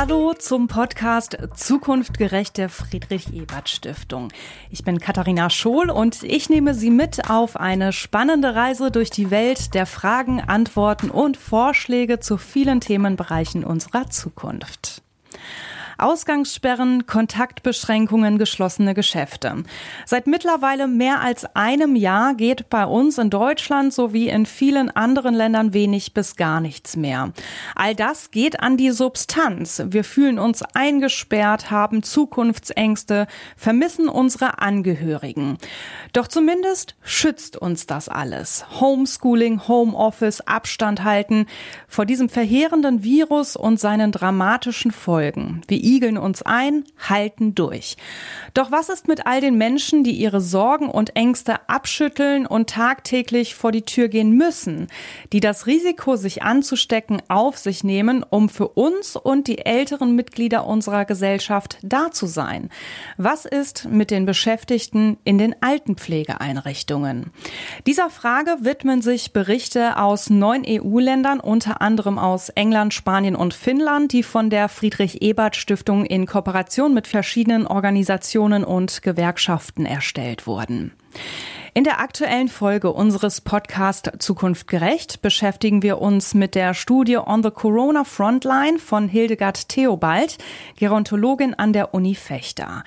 Hallo zum Podcast Zukunftgerecht der Friedrich-Ebert-Stiftung. Ich bin Katharina Schohl und ich nehme Sie mit auf eine spannende Reise durch die Welt der Fragen, Antworten und Vorschläge zu vielen Themenbereichen unserer Zukunft. Ausgangssperren, Kontaktbeschränkungen, geschlossene Geschäfte. Seit mittlerweile mehr als einem Jahr geht bei uns in Deutschland sowie in vielen anderen Ländern wenig bis gar nichts mehr. All das geht an die Substanz. Wir fühlen uns eingesperrt, haben Zukunftsängste, vermissen unsere Angehörigen. Doch zumindest schützt uns das alles. Homeschooling, Homeoffice, Abstand halten vor diesem verheerenden Virus und seinen dramatischen Folgen. Wir igeln uns ein, halten durch. Doch was ist mit all den Menschen, die ihre Sorgen und Ängste abschütteln und tagtäglich vor die Tür gehen müssen, die das Risiko, sich anzustecken, auf sich nehmen, um für uns und die älteren Mitglieder unserer Gesellschaft da zu sein? Was ist mit den Beschäftigten in den Altenpflegeeinrichtungen? Dieser Frage widmen sich Berichte aus neun EU-Ländern, unter anderem aus England, Spanien und Finnland, die von der Friedrich-Ebert-Stiftung Stiftung in Kooperation mit verschiedenen Organisationen und Gewerkschaften erstellt wurden. In der aktuellen Folge unseres Podcast Zukunft gerecht beschäftigen wir uns mit der Studie On the Corona Frontline von Hildegard Theobald, Gerontologin an der Uni Fechter.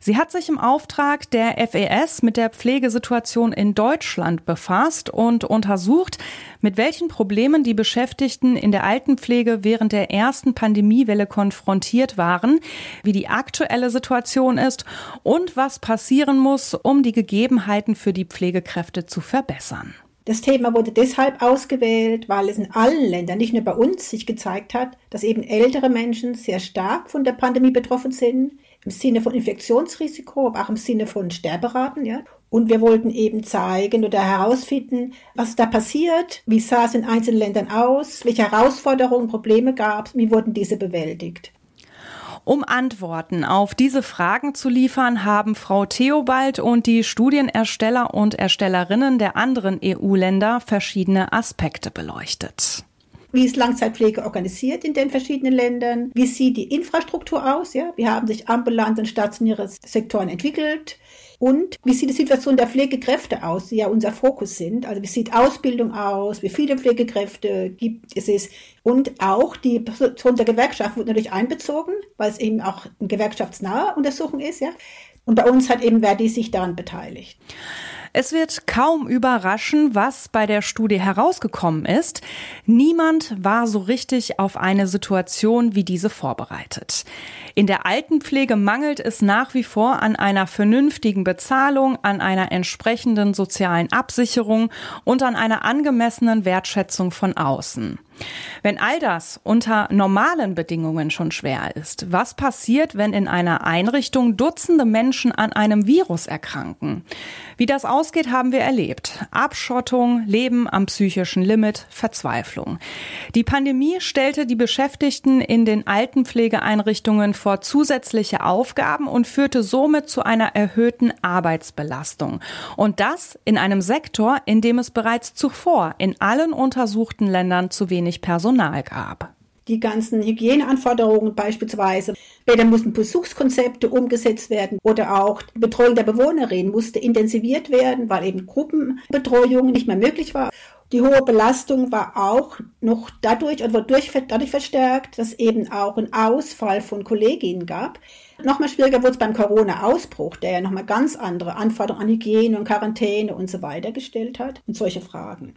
Sie hat sich im Auftrag der FES mit der Pflegesituation in Deutschland befasst und untersucht, mit welchen Problemen die Beschäftigten in der Altenpflege während der ersten Pandemiewelle konfrontiert waren, wie die aktuelle Situation ist und was passieren muss, um die Gegebenheiten für die Pflegekräfte zu verbessern. Das Thema wurde deshalb ausgewählt, weil es in allen Ländern, nicht nur bei uns, sich gezeigt hat, dass eben ältere Menschen sehr stark von der Pandemie betroffen sind, im Sinne von Infektionsrisiko, aber auch im Sinne von Sterberaten. Ja? Und wir wollten eben zeigen oder herausfinden, was da passiert, wie sah es in einzelnen Ländern aus, welche Herausforderungen, Probleme gab es, wie wurden diese bewältigt. Um Antworten auf diese Fragen zu liefern, haben Frau Theobald und die Studienersteller und Erstellerinnen der anderen EU-Länder verschiedene Aspekte beleuchtet. Wie ist Langzeitpflege organisiert in den verschiedenen Ländern? Wie sieht die Infrastruktur aus? Ja, wie haben sich ambulante und stationäre Sektoren entwickelt? Und wie sieht die Situation der Pflegekräfte aus, die ja unser Fokus sind? Also wie sieht Ausbildung aus? Wie viele Pflegekräfte gibt es? Und auch die Position der Gewerkschaft wird natürlich einbezogen, weil es eben auch eine gewerkschaftsnahe Untersuchung ist. Ja? Und bei uns hat eben Verdi sich daran beteiligt. Es wird kaum überraschen, was bei der Studie herausgekommen ist. Niemand war so richtig auf eine Situation wie diese vorbereitet. In der Altenpflege mangelt es nach wie vor an einer vernünftigen Bezahlung, an einer entsprechenden sozialen Absicherung und an einer angemessenen Wertschätzung von außen. Wenn all das unter normalen Bedingungen schon schwer ist, was passiert, wenn in einer Einrichtung Dutzende Menschen an einem Virus erkranken? Wie das ausgeht, haben wir erlebt. Abschottung, Leben am psychischen Limit, Verzweiflung. Die Pandemie stellte die Beschäftigten in den Altenpflegeeinrichtungen vor zusätzliche Aufgaben und führte somit zu einer erhöhten Arbeitsbelastung. Und das in einem Sektor, in dem es bereits zuvor in allen untersuchten Ländern zu wenig wenig Personal gab. Die ganzen Hygieneanforderungen beispielsweise. Später mussten Besuchskonzepte umgesetzt werden oder auch die Betreuung der Bewohnerin musste intensiviert werden, weil eben Gruppenbetreuung nicht mehr möglich war. Die hohe Belastung war auch noch dadurch oder durch, dadurch verstärkt, dass eben auch ein Ausfall von Kolleginnen gab. Nochmal schwieriger wurde es beim Corona-Ausbruch, der ja nochmal ganz andere Anforderungen an Hygiene und Quarantäne und so weiter gestellt hat und solche Fragen.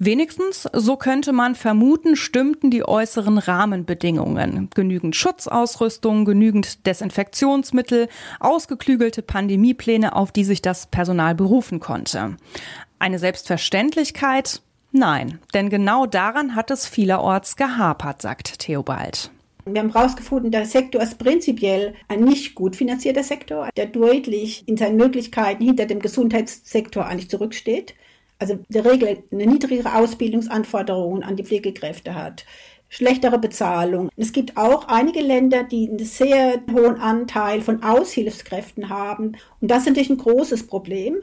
Wenigstens, so könnte man vermuten, stimmten die äußeren Rahmenbedingungen. Genügend Schutzausrüstung, genügend Desinfektionsmittel, ausgeklügelte Pandemiepläne, auf die sich das Personal berufen konnte. Eine Selbstverständlichkeit? Nein, denn genau daran hat es vielerorts gehapert, sagt Theobald. Wir haben herausgefunden, der Sektor ist prinzipiell ein nicht gut finanzierter Sektor, der deutlich in seinen Möglichkeiten hinter dem Gesundheitssektor eigentlich zurücksteht also der Regel eine niedrigere Ausbildungsanforderungen an die Pflegekräfte hat, schlechtere Bezahlung. Es gibt auch einige Länder, die einen sehr hohen Anteil von Aushilfskräften haben. Und das ist natürlich ein großes Problem.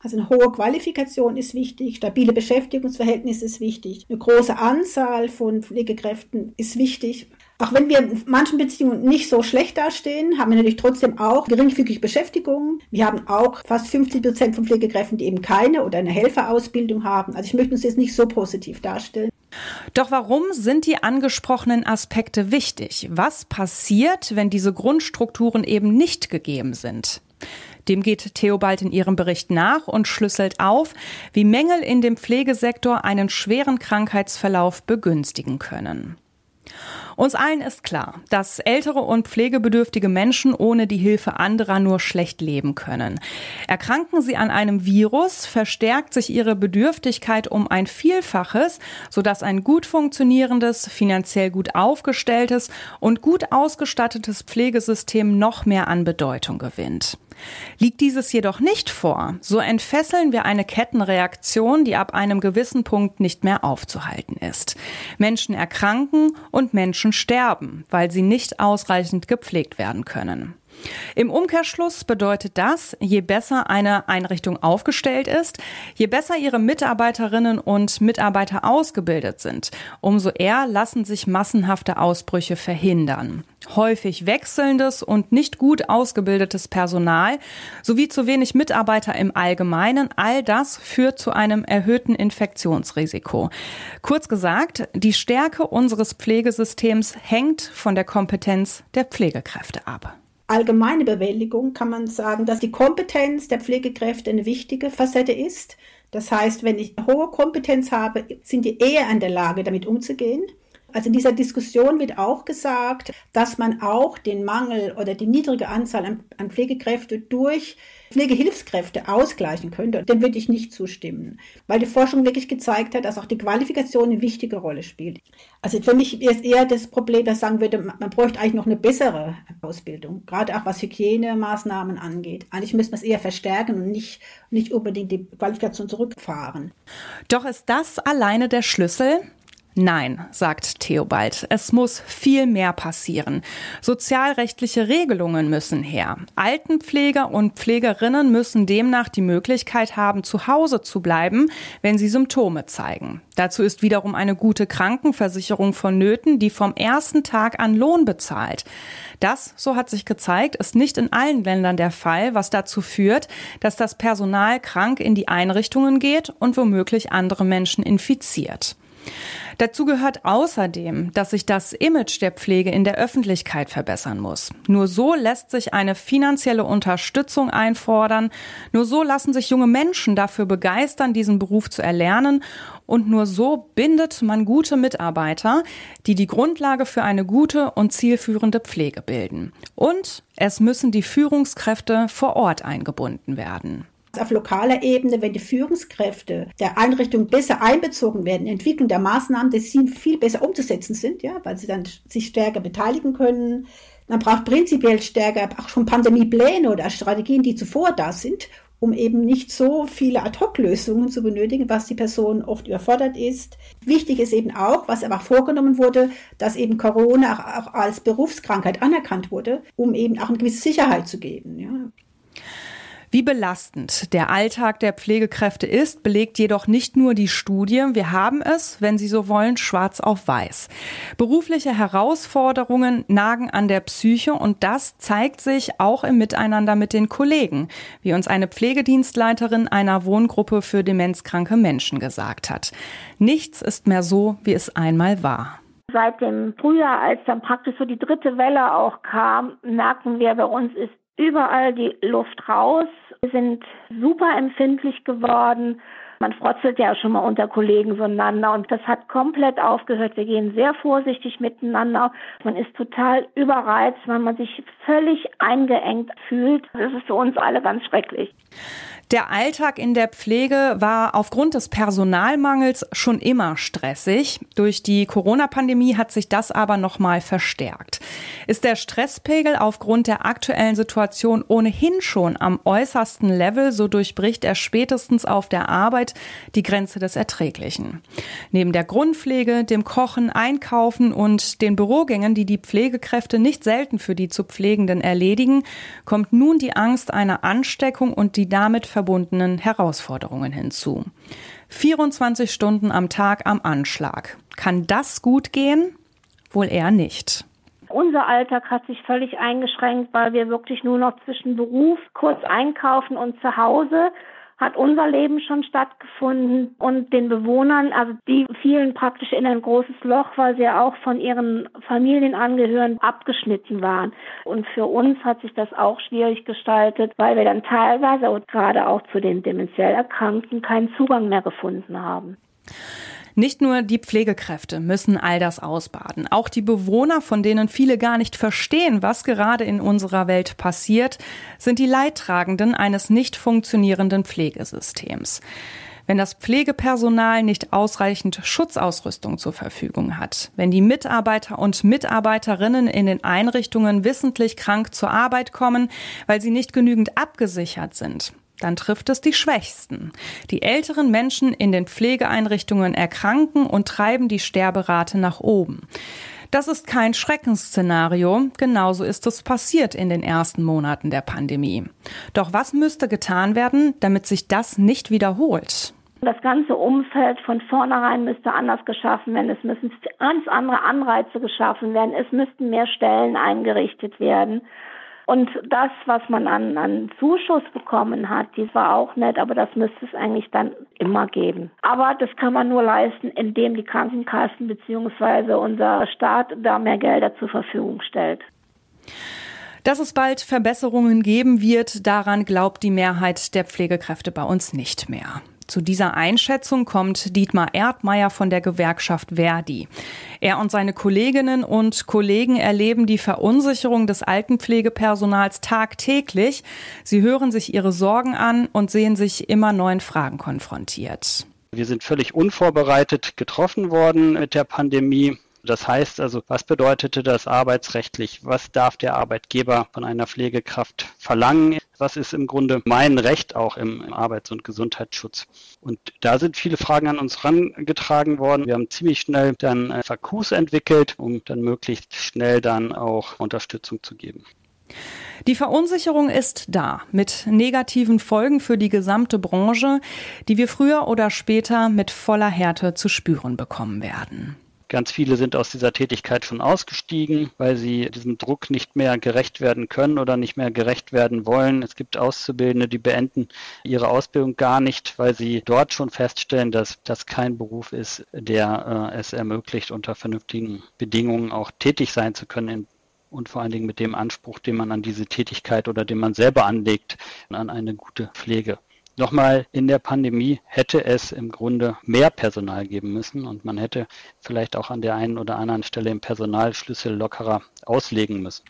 Also eine hohe Qualifikation ist wichtig, stabile Beschäftigungsverhältnisse ist wichtig, eine große Anzahl von Pflegekräften ist wichtig. Auch wenn wir in manchen Beziehungen nicht so schlecht dastehen, haben wir natürlich trotzdem auch geringfügige Beschäftigung. Wir haben auch fast 50 Prozent von Pflegekräften, die eben keine oder eine Helferausbildung haben. Also ich möchte uns jetzt nicht so positiv darstellen. Doch warum sind die angesprochenen Aspekte wichtig? Was passiert, wenn diese Grundstrukturen eben nicht gegeben sind? Dem geht Theobald in ihrem Bericht nach und schlüsselt auf, wie Mängel in dem Pflegesektor einen schweren Krankheitsverlauf begünstigen können. Uns allen ist klar, dass ältere und pflegebedürftige Menschen ohne die Hilfe anderer nur schlecht leben können. Erkranken sie an einem Virus, verstärkt sich ihre Bedürftigkeit um ein Vielfaches, sodass ein gut funktionierendes, finanziell gut aufgestelltes und gut ausgestattetes Pflegesystem noch mehr an Bedeutung gewinnt. Liegt dieses jedoch nicht vor, so entfesseln wir eine Kettenreaktion, die ab einem gewissen Punkt nicht mehr aufzuhalten ist. Menschen erkranken und Menschen sterben, weil sie nicht ausreichend gepflegt werden können. Im Umkehrschluss bedeutet das, je besser eine Einrichtung aufgestellt ist, je besser ihre Mitarbeiterinnen und Mitarbeiter ausgebildet sind, umso eher lassen sich massenhafte Ausbrüche verhindern. Häufig wechselndes und nicht gut ausgebildetes Personal sowie zu wenig Mitarbeiter im Allgemeinen, all das führt zu einem erhöhten Infektionsrisiko. Kurz gesagt, die Stärke unseres Pflegesystems hängt von der Kompetenz der Pflegekräfte ab allgemeine Bewältigung kann man sagen, dass die Kompetenz der Pflegekräfte eine wichtige Facette ist. Das heißt, wenn ich hohe Kompetenz habe, sind die eher in der Lage, damit umzugehen. Also in dieser Diskussion wird auch gesagt, dass man auch den Mangel oder die niedrige Anzahl an, an Pflegekräfte durch Pflegehilfskräfte ausgleichen könnte. Dem würde ich nicht zustimmen, weil die Forschung wirklich gezeigt hat, dass auch die Qualifikation eine wichtige Rolle spielt. Also für mich ist eher das Problem, dass ich sagen würde, man bräuchte eigentlich noch eine bessere Ausbildung, gerade auch was Hygienemaßnahmen angeht. Eigentlich müsste man es eher verstärken und nicht, nicht unbedingt die Qualifikation zurückfahren. Doch ist das alleine der Schlüssel? Nein, sagt Theobald, es muss viel mehr passieren. Sozialrechtliche Regelungen müssen her. Altenpfleger und Pflegerinnen müssen demnach die Möglichkeit haben, zu Hause zu bleiben, wenn sie Symptome zeigen. Dazu ist wiederum eine gute Krankenversicherung vonnöten, die vom ersten Tag an Lohn bezahlt. Das, so hat sich gezeigt, ist nicht in allen Ländern der Fall, was dazu führt, dass das Personal krank in die Einrichtungen geht und womöglich andere Menschen infiziert. Dazu gehört außerdem, dass sich das Image der Pflege in der Öffentlichkeit verbessern muss. Nur so lässt sich eine finanzielle Unterstützung einfordern. Nur so lassen sich junge Menschen dafür begeistern, diesen Beruf zu erlernen. Und nur so bindet man gute Mitarbeiter, die die Grundlage für eine gute und zielführende Pflege bilden. Und es müssen die Führungskräfte vor Ort eingebunden werden. Auf lokaler Ebene, wenn die Führungskräfte der Einrichtung besser einbezogen werden, Entwicklung der Maßnahmen, dass sie viel besser umzusetzen sind, ja, weil sie dann sich stärker beteiligen können. Man braucht prinzipiell stärker auch schon Pandemiepläne oder Strategien, die zuvor da sind, um eben nicht so viele Ad-Hoc-Lösungen zu benötigen, was die Person oft überfordert ist. Wichtig ist eben auch, was aber vorgenommen wurde, dass eben Corona auch, als Berufskrankheit anerkannt wurde, um eben auch eine gewisse Sicherheit zu geben. Ja. Wie belastend der Alltag der Pflegekräfte ist, belegt jedoch nicht nur die Studie. Wir haben es, wenn Sie so wollen, schwarz auf weiß. Berufliche Herausforderungen nagen an der Psyche und das zeigt sich auch im Miteinander mit den Kollegen, wie uns eine Pflegedienstleiterin einer Wohngruppe für demenzkranke Menschen gesagt hat. Nichts ist mehr so, wie es einmal war. Seit dem Frühjahr, als dann praktisch so die dritte Welle auch kam, merken wir, bei uns ist überall die Luft raus. Wir sind super empfindlich geworden. Man frotzelt ja schon mal unter Kollegen voneinander und das hat komplett aufgehört. Wir gehen sehr vorsichtig miteinander. Man ist total überreizt, weil man sich völlig eingeengt fühlt. Das ist für uns alle ganz schrecklich. Der Alltag in der Pflege war aufgrund des Personalmangels schon immer stressig. Durch die Corona-Pandemie hat sich das aber nochmal verstärkt. Ist der Stresspegel aufgrund der aktuellen Situation ohnehin schon am äußersten Level, so durchbricht er spätestens auf der Arbeit die Grenze des Erträglichen. Neben der Grundpflege, dem Kochen, Einkaufen und den Bürogängen, die die Pflegekräfte nicht selten für die zu Pflegenden erledigen, kommt nun die Angst einer Ansteckung und die damit verbundenen Herausforderungen hinzu. 24 Stunden am Tag am Anschlag. Kann das gut gehen? wohl eher nicht. Unser Alltag hat sich völlig eingeschränkt, weil wir wirklich nur noch zwischen Beruf, kurz einkaufen und zu Hause hat unser Leben schon stattgefunden und den Bewohnern, also die fielen praktisch in ein großes Loch, weil sie ja auch von ihren Familienangehörigen abgeschnitten waren. Und für uns hat sich das auch schwierig gestaltet, weil wir dann teilweise und gerade auch zu den dementiell Erkrankten keinen Zugang mehr gefunden haben. Nicht nur die Pflegekräfte müssen all das ausbaden. Auch die Bewohner, von denen viele gar nicht verstehen, was gerade in unserer Welt passiert, sind die Leidtragenden eines nicht funktionierenden Pflegesystems. Wenn das Pflegepersonal nicht ausreichend Schutzausrüstung zur Verfügung hat, wenn die Mitarbeiter und Mitarbeiterinnen in den Einrichtungen wissentlich krank zur Arbeit kommen, weil sie nicht genügend abgesichert sind, dann trifft es die Schwächsten. Die älteren Menschen in den Pflegeeinrichtungen erkranken und treiben die Sterberate nach oben. Das ist kein Schreckensszenario, genauso ist es passiert in den ersten Monaten der Pandemie. Doch was müsste getan werden, damit sich das nicht wiederholt? Das ganze Umfeld von vornherein müsste anders geschaffen werden. Es müssen ganz andere Anreize geschaffen werden. Es müssten mehr Stellen eingerichtet werden. Und das, was man an, an Zuschuss bekommen hat, das war auch nett, aber das müsste es eigentlich dann immer geben. Aber das kann man nur leisten, indem die Krankenkassen bzw. unser Staat da mehr Gelder zur Verfügung stellt. Dass es bald Verbesserungen geben wird, daran glaubt die Mehrheit der Pflegekräfte bei uns nicht mehr. Zu dieser Einschätzung kommt Dietmar Erdmeier von der Gewerkschaft Verdi. Er und seine Kolleginnen und Kollegen erleben die Verunsicherung des Altenpflegepersonals tagtäglich. Sie hören sich ihre Sorgen an und sehen sich immer neuen Fragen konfrontiert. Wir sind völlig unvorbereitet getroffen worden mit der Pandemie. Das heißt also, was bedeutete das arbeitsrechtlich? Was darf der Arbeitgeber von einer Pflegekraft verlangen? Was ist im Grunde mein Recht auch im Arbeits- und Gesundheitsschutz? Und da sind viele Fragen an uns herangetragen worden. Wir haben ziemlich schnell dann FAQs entwickelt, um dann möglichst schnell dann auch Unterstützung zu geben. Die Verunsicherung ist da, mit negativen Folgen für die gesamte Branche, die wir früher oder später mit voller Härte zu spüren bekommen werden. Ganz viele sind aus dieser Tätigkeit schon ausgestiegen, weil sie diesem Druck nicht mehr gerecht werden können oder nicht mehr gerecht werden wollen. Es gibt Auszubildende, die beenden ihre Ausbildung gar nicht, weil sie dort schon feststellen, dass das kein Beruf ist, der äh, es ermöglicht, unter vernünftigen Bedingungen auch tätig sein zu können in und vor allen Dingen mit dem Anspruch, den man an diese Tätigkeit oder den man selber anlegt, an eine gute Pflege. Nochmal, in der Pandemie hätte es im Grunde mehr Personal geben müssen und man hätte vielleicht auch an der einen oder anderen Stelle im Personalschlüssel lockerer auslegen müssen.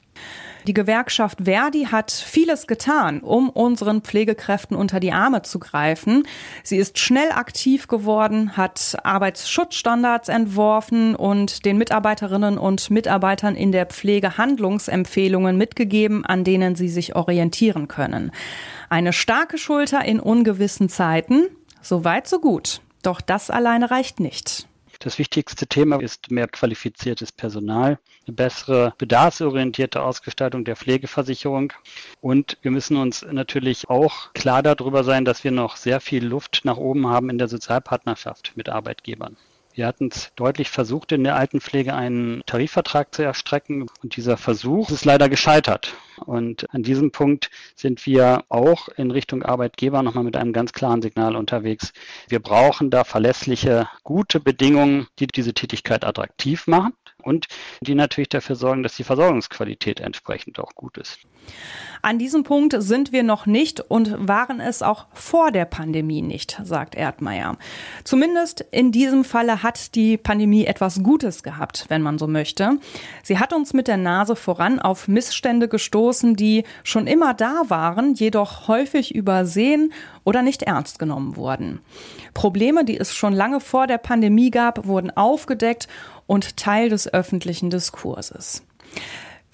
Die Gewerkschaft Verdi hat vieles getan, um unseren Pflegekräften unter die Arme zu greifen. Sie ist schnell aktiv geworden, hat Arbeitsschutzstandards entworfen und den Mitarbeiterinnen und Mitarbeitern in der Pflege Handlungsempfehlungen mitgegeben, an denen sie sich orientieren können. Eine starke Schulter in ungewissen Zeiten, so weit, so gut. Doch das alleine reicht nicht. Das wichtigste Thema ist mehr qualifiziertes Personal, eine bessere bedarfsorientierte Ausgestaltung der Pflegeversicherung. Und wir müssen uns natürlich auch klar darüber sein, dass wir noch sehr viel Luft nach oben haben in der Sozialpartnerschaft mit Arbeitgebern. Wir hatten es deutlich versucht, in der Altenpflege einen Tarifvertrag zu erstrecken und dieser Versuch ist leider gescheitert. Und an diesem Punkt sind wir auch in Richtung Arbeitgeber nochmal mit einem ganz klaren Signal unterwegs. Wir brauchen da verlässliche, gute Bedingungen, die diese Tätigkeit attraktiv machen und die natürlich dafür sorgen, dass die Versorgungsqualität entsprechend auch gut ist. An diesem Punkt sind wir noch nicht und waren es auch vor der Pandemie nicht, sagt Erdmeier. Zumindest in diesem Falle hat die Pandemie etwas Gutes gehabt, wenn man so möchte. Sie hat uns mit der Nase voran auf Missstände gestoßen, die schon immer da waren, jedoch häufig übersehen oder nicht ernst genommen wurden. Probleme, die es schon lange vor der Pandemie gab, wurden aufgedeckt und Teil des öffentlichen Diskurses.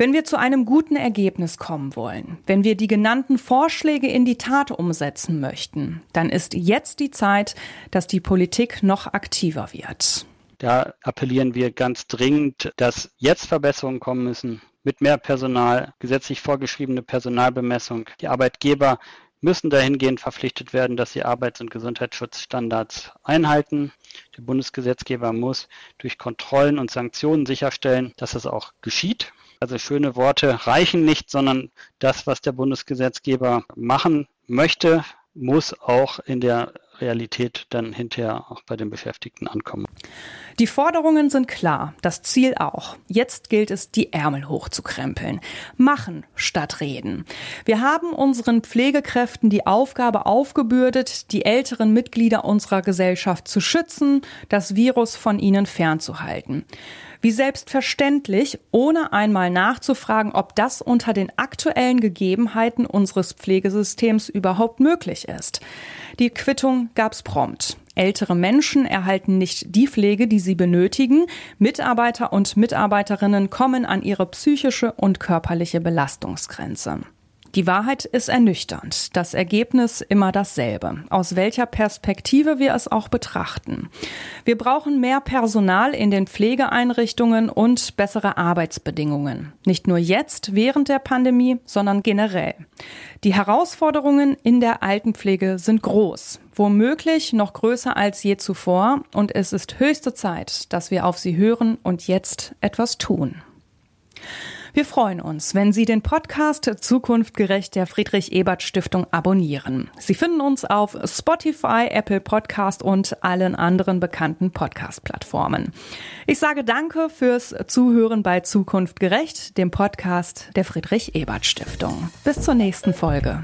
Wenn wir zu einem guten Ergebnis kommen wollen, wenn wir die genannten Vorschläge in die Tat umsetzen möchten, dann ist jetzt die Zeit, dass die Politik noch aktiver wird. Da appellieren wir ganz dringend, dass jetzt Verbesserungen kommen müssen mit mehr Personal, gesetzlich vorgeschriebene Personalbemessung. Die Arbeitgeber müssen dahingehend verpflichtet werden, dass sie Arbeits- und Gesundheitsschutzstandards einhalten. Der Bundesgesetzgeber muss durch Kontrollen und Sanktionen sicherstellen, dass es auch geschieht. Also schöne Worte reichen nicht, sondern das, was der Bundesgesetzgeber machen möchte, muss auch in der Realität dann hinterher auch bei den Beschäftigten ankommen. Die Forderungen sind klar, das Ziel auch. Jetzt gilt es, die Ärmel hochzukrempeln. Machen statt reden. Wir haben unseren Pflegekräften die Aufgabe aufgebürdet, die älteren Mitglieder unserer Gesellschaft zu schützen, das Virus von ihnen fernzuhalten. Wie selbstverständlich, ohne einmal nachzufragen, ob das unter den aktuellen Gegebenheiten unseres Pflegesystems überhaupt möglich ist. Die Quittung gab's prompt. Ältere Menschen erhalten nicht die Pflege, die sie benötigen. Mitarbeiter und Mitarbeiterinnen kommen an ihre psychische und körperliche Belastungsgrenze. Die Wahrheit ist ernüchternd, das Ergebnis immer dasselbe, aus welcher Perspektive wir es auch betrachten. Wir brauchen mehr Personal in den Pflegeeinrichtungen und bessere Arbeitsbedingungen. Nicht nur jetzt während der Pandemie, sondern generell. Die Herausforderungen in der Altenpflege sind groß, womöglich noch größer als je zuvor, und es ist höchste Zeit, dass wir auf sie hören und jetzt etwas tun. Wir freuen uns, wenn Sie den Podcast Zukunftgerecht der Friedrich Ebert Stiftung abonnieren. Sie finden uns auf Spotify, Apple Podcast und allen anderen bekannten Podcast-Plattformen. Ich sage Danke fürs Zuhören bei Zukunftgerecht, dem Podcast der Friedrich Ebert Stiftung. Bis zur nächsten Folge.